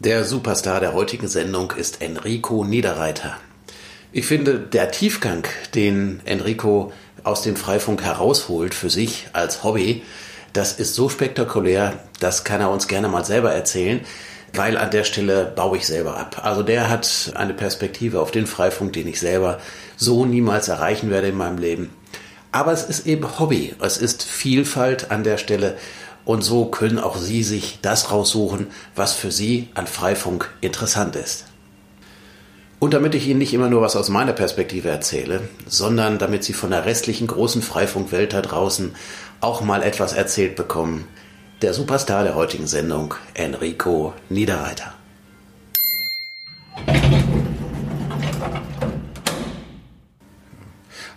Der Superstar der heutigen Sendung ist Enrico Niederreiter. Ich finde, der Tiefgang, den Enrico aus dem Freifunk herausholt für sich als Hobby, das ist so spektakulär, das kann er uns gerne mal selber erzählen, weil an der Stelle baue ich selber ab. Also der hat eine Perspektive auf den Freifunk, den ich selber so niemals erreichen werde in meinem Leben. Aber es ist eben Hobby, es ist Vielfalt an der Stelle und so können auch Sie sich das raussuchen, was für Sie an Freifunk interessant ist. Und damit ich Ihnen nicht immer nur was aus meiner Perspektive erzähle, sondern damit Sie von der restlichen großen Freifunkwelt da draußen auch mal etwas erzählt bekommen, der Superstar der heutigen Sendung, Enrico Niederreiter.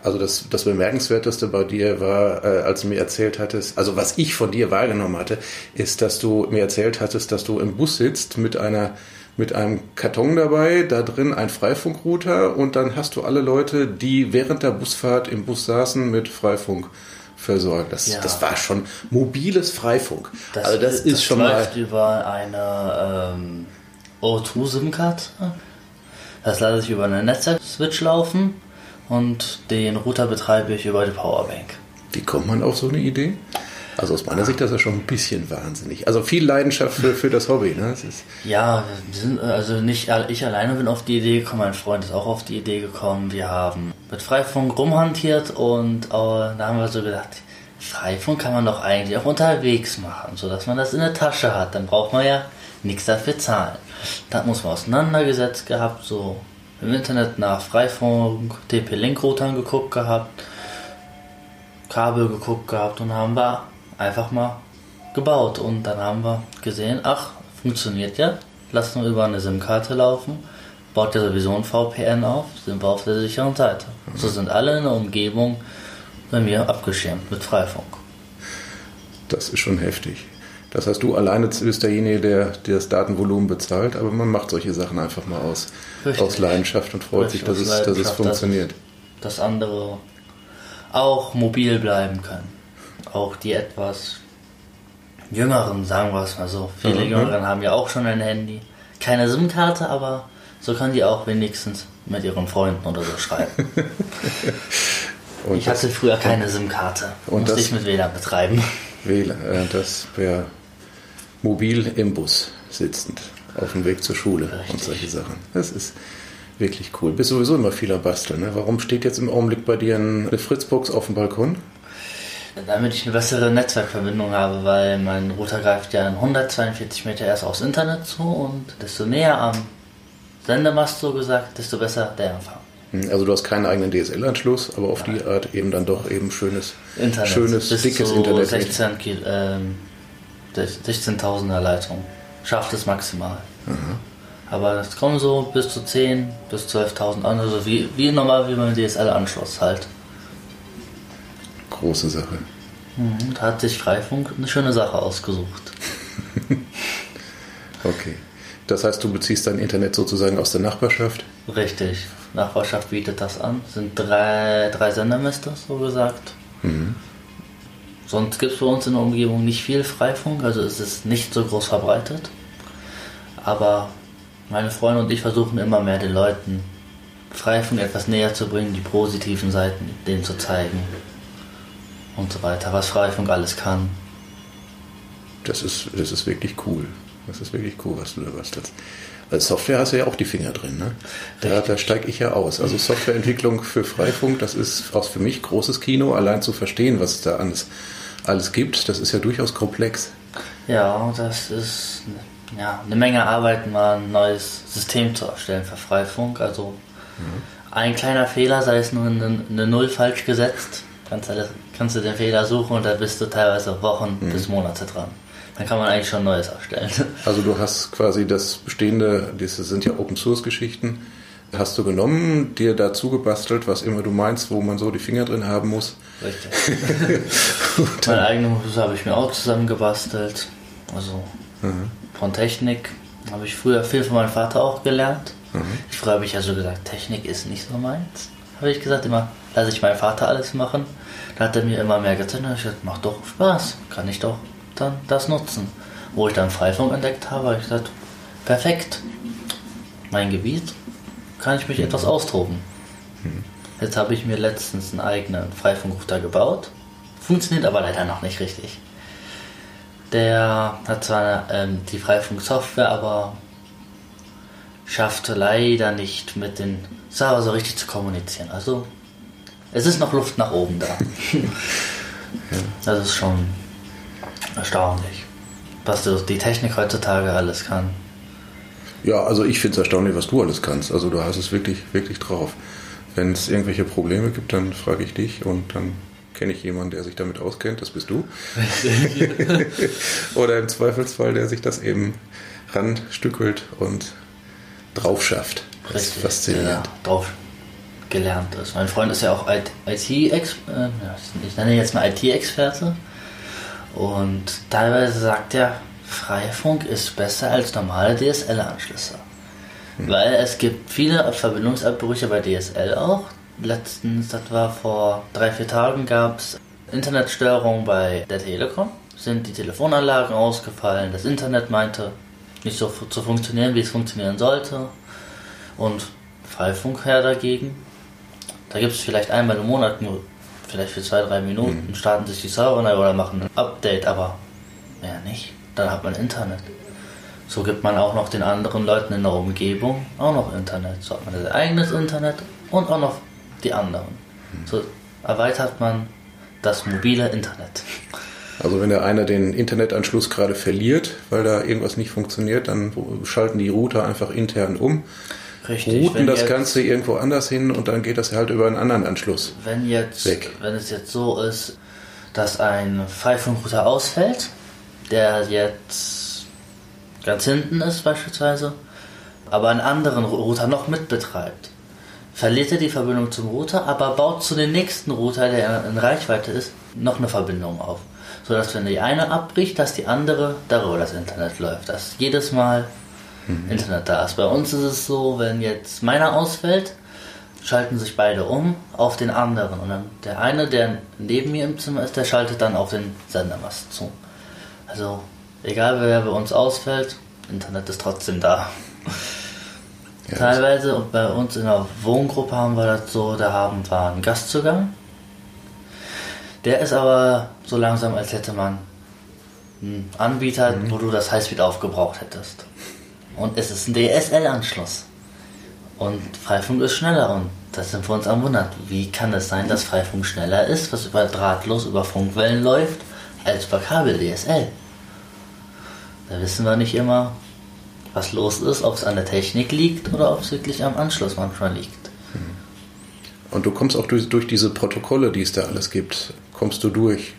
Also das, das Bemerkenswerteste bei dir war, äh, als du mir erzählt hattest, also was ich von dir wahrgenommen hatte, ist, dass du mir erzählt hattest, dass du im Bus sitzt mit einer mit einem Karton dabei, da drin ein Freifunkrouter und dann hast du alle Leute, die während der Busfahrt im Bus saßen, mit Freifunk versorgt. Das, ja. das war schon mobiles Freifunk. Das, also das, das ist schon läuft mal über eine ähm, O2-SIM-Karte. Das lasse ich über einen Netzwerk-Switch laufen und den Router betreibe ich über die Powerbank. Wie kommt man auf so eine Idee? Also aus meiner Sicht das ist das schon ein bisschen wahnsinnig. Also viel Leidenschaft für, für das Hobby. Ne? Das ja, sind, also nicht ich alleine bin auf die Idee gekommen, mein Freund ist auch auf die Idee gekommen. Wir haben mit Freifunk rumhantiert und äh, da haben wir so gedacht, Freifunk kann man doch eigentlich auch unterwegs machen, sodass man das in der Tasche hat. Dann braucht man ja nichts dafür zahlen. Da muss man auseinandergesetzt gehabt, so im Internet nach Freifunk, TP-Link-Routern geguckt gehabt, Kabel geguckt gehabt und haben wir einfach mal gebaut. Und dann haben wir gesehen, ach, funktioniert ja, lassen wir über eine SIM-Karte laufen, baut ja sowieso ein VPN auf, sind wir auf der sicheren Seite. So sind alle in der Umgebung bei mir abgeschirmt mit Freifunk. Das ist schon heftig. Das heißt, du alleine bist derjenige, der, der das Datenvolumen bezahlt, aber man macht solche Sachen einfach mal aus, aus Leidenschaft und freut Richtig, sich, dass es, dass es funktioniert. Dass, dass andere auch mobil bleiben können. Auch die etwas Jüngeren, sagen wir es mal so. Viele mhm. Jüngeren haben ja auch schon ein Handy. Keine SIM-Karte, aber so können die auch wenigstens mit ihren Freunden oder so schreiben. ich hatte früher keine SIM-Karte. Musste das, ich mit WLAN betreiben. WLAN, äh, das wäre mobil im Bus sitzend, auf dem Weg zur Schule Richtig. und solche Sachen. Das ist wirklich cool. Bist sowieso immer vieler Basteln. Ne? Warum steht jetzt im Augenblick bei dir eine Fritzbox auf dem Balkon? Damit ich eine bessere Netzwerkverbindung habe, weil mein Router greift ja in 142 Meter erst aufs Internet zu und desto näher am Sendemast so gesagt, desto besser der Empfang. Hm, also du hast keinen eigenen DSL-Anschluss, aber auf Nein. die Art eben dann doch eben schönes, Internet. schönes, Bis dickes zu Internet. 16 ähm, 16.000er Leitung. Schafft es maximal. Aha. Aber es kommen so bis zu 10 bis 12.000 an, also wie, wie normal wie beim DSL-Anschluss halt. Große Sache. Mhm, da hat sich Freifunk eine schöne Sache ausgesucht. okay. Das heißt, du beziehst dein Internet sozusagen aus der Nachbarschaft? Richtig. Nachbarschaft bietet das an. Sind drei, drei Sendermester, so gesagt. Mhm. Sonst gibt es bei uns in der Umgebung nicht viel Freifunk, also es ist nicht so groß verbreitet. Aber meine Freunde und ich versuchen immer mehr den Leuten Freifunk etwas näher zu bringen, die positiven Seiten denen zu zeigen und so weiter, was Freifunk alles kann. Das ist, das ist wirklich cool. Das ist wirklich cool, was du da bastelst. Als Software hast du ja auch die Finger drin, ne? Da, da steige ich ja aus. Also Softwareentwicklung für Freifunk, das ist auch für mich großes Kino, allein zu verstehen, was es da alles alles gibt. Das ist ja durchaus komplex. Ja, das ist ja, eine Menge Arbeit, mal ein neues System zu erstellen für Freifunk. Also mhm. ein kleiner Fehler, sei es nur eine, eine Null falsch gesetzt, kannst du, kannst du den Fehler suchen und da bist du teilweise Wochen mhm. bis Monate dran. Dann kann man eigentlich schon Neues erstellen. Also du hast quasi das bestehende, das sind ja Open Source Geschichten, hast du genommen, dir dazu gebastelt, was immer du meinst, wo man so die Finger drin haben muss. Richtig. mein eigenes Haus habe ich mir auch zusammengebastelt. Also mhm. von Technik habe ich früher viel von meinem Vater auch gelernt. Mhm. Früher habe ich ja so gesagt, Technik ist nicht so meins. Habe ich gesagt, immer lasse ich meinen Vater alles machen. Da hat er mir immer mehr gezeigt. Ich gesagt, macht doch Spaß, kann ich doch dann das nutzen. Wo ich dann Freifunk entdeckt habe, habe ich gesagt, perfekt. Mein Gebiet kann ich mich etwas austoben. Jetzt habe ich mir letztens einen eigenen Freifunkrouter gebaut. Funktioniert aber leider noch nicht richtig. Der hat zwar ähm, die Freifunk-Software, aber schafft leider nicht mit den Server so richtig zu kommunizieren. Also es ist noch Luft nach oben da. Das ist schon erstaunlich, was die Technik heutzutage alles kann. Ja, also ich finde es erstaunlich, was du alles kannst. Also du hast es wirklich, wirklich drauf. Wenn es irgendwelche Probleme gibt, dann frage ich dich und dann kenne ich jemanden, der sich damit auskennt. Das bist du. Oder im Zweifelsfall, der sich das eben ranstückelt und drauf schafft. Das Richtig, ist faszinierend. Ja, drauf gelernt ist. Mein Freund ist ja auch IT-Experte, äh, ich nenne jetzt mal IT-Experte. Und teilweise sagt er, Freifunk ist besser als normale DSL-Anschlüsse. Hm. Weil es gibt viele Verbindungsabbrüche bei DSL auch. Letztens, das war vor drei, vier Tagen, gab es Internetstörungen bei der Telekom. Sind die Telefonanlagen ausgefallen, das Internet meinte nicht so zu funktionieren, wie es funktionieren sollte. Und Freifunk her dagegen. Da gibt es vielleicht einmal im Monat nur, vielleicht für zwei, drei Minuten, mhm. starten sich die Server neu oder machen ein Update, aber mehr nicht. Dann hat man Internet. So gibt man auch noch den anderen Leuten in der Umgebung auch noch Internet. So hat man sein eigenes Internet und auch noch die anderen. Mhm. So erweitert man das mobile Internet. Also wenn der eine den Internetanschluss gerade verliert, weil da irgendwas nicht funktioniert, dann schalten die Router einfach intern um, Richtig, routen das jetzt, Ganze irgendwo anders hin und dann geht das halt über einen anderen Anschluss wenn jetzt, weg. Wenn es jetzt so ist, dass ein Freifunk-Router ausfällt, der jetzt ganz hinten ist beispielsweise, aber einen anderen Router noch mitbetreibt, verliert er die Verbindung zum Router, aber baut zu dem nächsten Router, der in Reichweite ist, noch eine Verbindung auf sodass wenn die eine abbricht, dass die andere darüber das Internet läuft. Dass jedes Mal mhm. Internet da ist. Bei uns ist es so, wenn jetzt meiner ausfällt, schalten sich beide um auf den anderen. Und dann der eine, der neben mir im Zimmer ist, der schaltet dann auf den Sendermast zu. Also egal wer bei uns ausfällt, Internet ist trotzdem da. Ja, Teilweise und bei uns in der Wohngruppe haben wir das so, da haben wir einen Gastzugang der ist aber so langsam, als hätte man einen Anbieter, mhm. wo du das Highspeed aufgebraucht hättest. Und es ist ein DSL-Anschluss. Und Freifunk ist schneller. Und das sind wir uns am Wundern. Wie kann es sein, dass Freifunk schneller ist, was über drahtlos über Funkwellen läuft, als über Kabel DSL? Da wissen wir nicht immer, was los ist, ob es an der Technik liegt oder ob es wirklich am Anschluss manchmal liegt. Mhm. Und du kommst auch durch, durch diese Protokolle, die es da alles gibt, kommst du durch.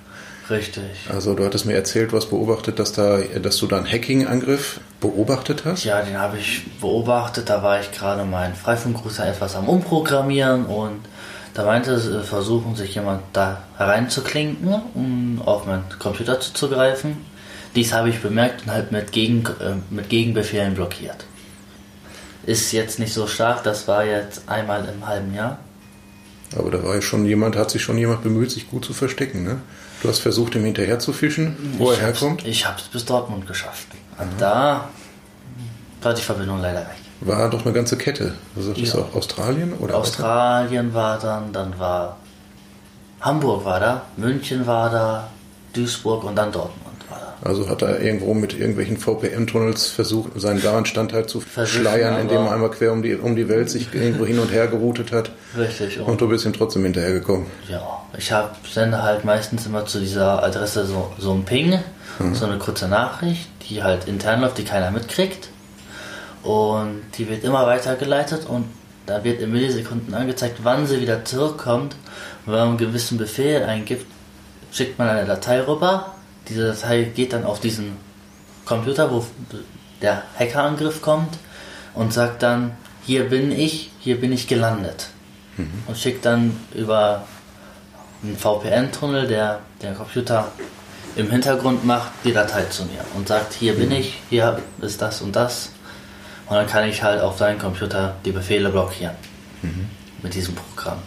Richtig. Also du hattest mir erzählt, hast beobachtet, dass, da, dass du da einen Hacking-Angriff beobachtet hast? Ja, den habe ich beobachtet. Da war ich gerade meinen Freifunkrouter etwas am Umprogrammieren und da meinte es, versuchen sich jemand da hereinzuklinken, um auf meinen Computer zuzugreifen. Dies habe ich bemerkt und halt mit, Gegen, äh, mit Gegenbefehlen blockiert. Ist jetzt nicht so stark, das war jetzt einmal im halben Jahr. Aber da war ja schon jemand, hat sich schon jemand bemüht, sich gut zu verstecken, ne? Du hast versucht, ihm hinterher zu fischen, wo ich er herkommt? Ich habe es bis Dortmund geschafft. Und da war die Verbindung leider weg. War doch eine ganze Kette. Also das ja. auch Australien oder? Australien war dann, dann war Hamburg war da, München war da, Duisburg und dann Dortmund. Also hat er irgendwo mit irgendwelchen VPN-Tunnels versucht, seinen Warenstandteil zu verschleiern, indem er einmal quer um die, um die Welt sich irgendwo hin und her geroutet hat. Richtig. Und, und du bist ihm trotzdem hinterhergekommen. Ja, ich hab, sende halt meistens immer zu dieser Adresse so, so ein Ping, mhm. so eine kurze Nachricht, die halt intern läuft, die keiner mitkriegt. Und die wird immer weitergeleitet und da wird in Millisekunden angezeigt, wann sie wieder zurückkommt. Und wenn man einen gewissen Befehl eingibt, schickt man eine Datei rüber diese Datei geht dann auf diesen Computer, wo der Hackerangriff kommt und sagt dann, hier bin ich, hier bin ich gelandet. Mhm. Und schickt dann über einen VPN-Tunnel, der der Computer im Hintergrund macht, die Datei zu mir und sagt, hier bin mhm. ich, hier ist das und das. Und dann kann ich halt auf seinen Computer die Befehle blockieren. Mhm. Mit diesem Programm.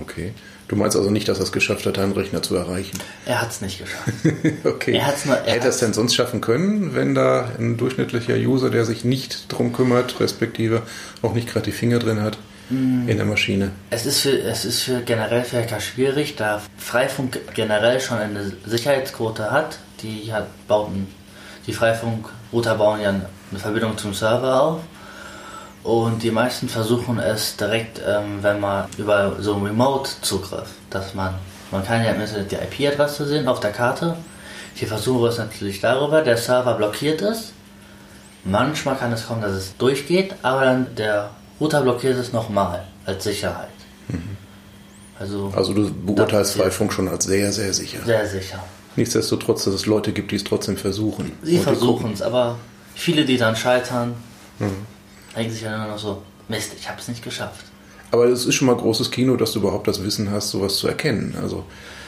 Okay. Du meinst also nicht, dass er es geschafft hat, einen Rechner zu erreichen? Er hat es nicht geschafft. okay. Er hat's nur, er Hätte er es denn sonst schaffen können, wenn da ein durchschnittlicher User, der sich nicht drum kümmert, respektive auch nicht gerade die Finger drin hat, mm. in der Maschine? Es ist für, es ist für generell für Hacker schwierig, da Freifunk generell schon eine Sicherheitsquote hat. Die hat, bauten, die Freifunk-Router bauen ja eine Verbindung zum Server auf und die meisten versuchen es direkt, ähm, wenn man über so einen Remote-Zugriff, dass man, man kann ja im Internet die IP-Adresse sehen auf der Karte. Die versuchen es natürlich darüber, der Server blockiert ist. Manchmal kann es kommen, dass es durchgeht, aber dann der Router blockiert es nochmal als Sicherheit. Mhm. Also, also du beurteilst Freifunk schon als sehr, sehr sicher. Sehr sicher. Nichtsdestotrotz, dass es Leute gibt, die es trotzdem versuchen. Sie versuchen es, aber viele, die dann scheitern, mhm denken sich dann immer noch so, Mist, ich habe es nicht geschafft. Aber es ist schon mal großes Kino, dass du überhaupt das Wissen hast, sowas zu erkennen. Also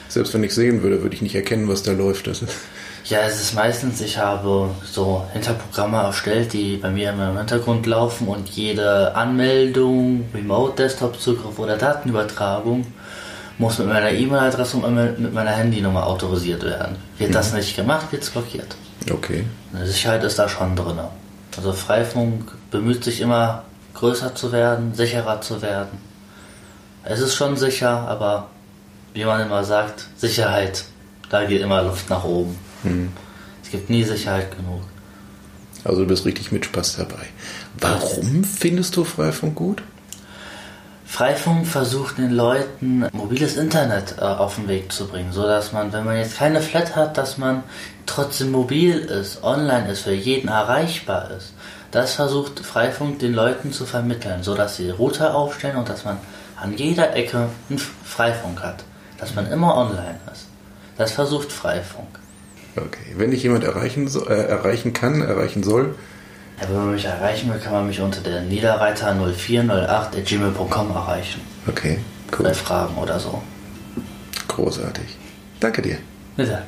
selbst wenn ich sehen würde, würde ich nicht erkennen, was da läuft. Ja, es ist meistens, ich habe so Hinterprogramme erstellt, die bei mir im Hintergrund laufen und jede Anmeldung, Remote-Desktop-Zugriff oder Datenübertragung muss mit meiner E-Mail-Adresse und mit meiner Handynummer autorisiert werden. Wird mhm. das nicht gemacht, wird es blockiert. Okay. Eine Sicherheit ist da schon drin. Also Freifunk bemüht sich immer größer zu werden, sicherer zu werden. Es ist schon sicher, aber wie man immer sagt, Sicherheit, da geht immer Luft nach oben. Mhm. Es gibt nie Sicherheit genug. Also du bist richtig mit Spaß dabei. Warum findest du Freifunk gut? Freifunk versucht den Leuten mobiles Internet äh, auf den Weg zu bringen, so dass man, wenn man jetzt keine Flat hat, dass man trotzdem mobil ist, online ist, für jeden erreichbar ist. Das versucht Freifunk den Leuten zu vermitteln, so dass sie Router aufstellen und dass man an jeder Ecke einen Freifunk hat, dass man immer online ist. Das versucht Freifunk. Okay, wenn ich jemand erreichen, äh, erreichen kann, erreichen soll, ja, wenn man mich erreichen will, kann man mich unter der Niederreiter 0408.gmail.com erreichen. Okay, cool. Bei Fragen oder so. Großartig. Danke dir. Bitte.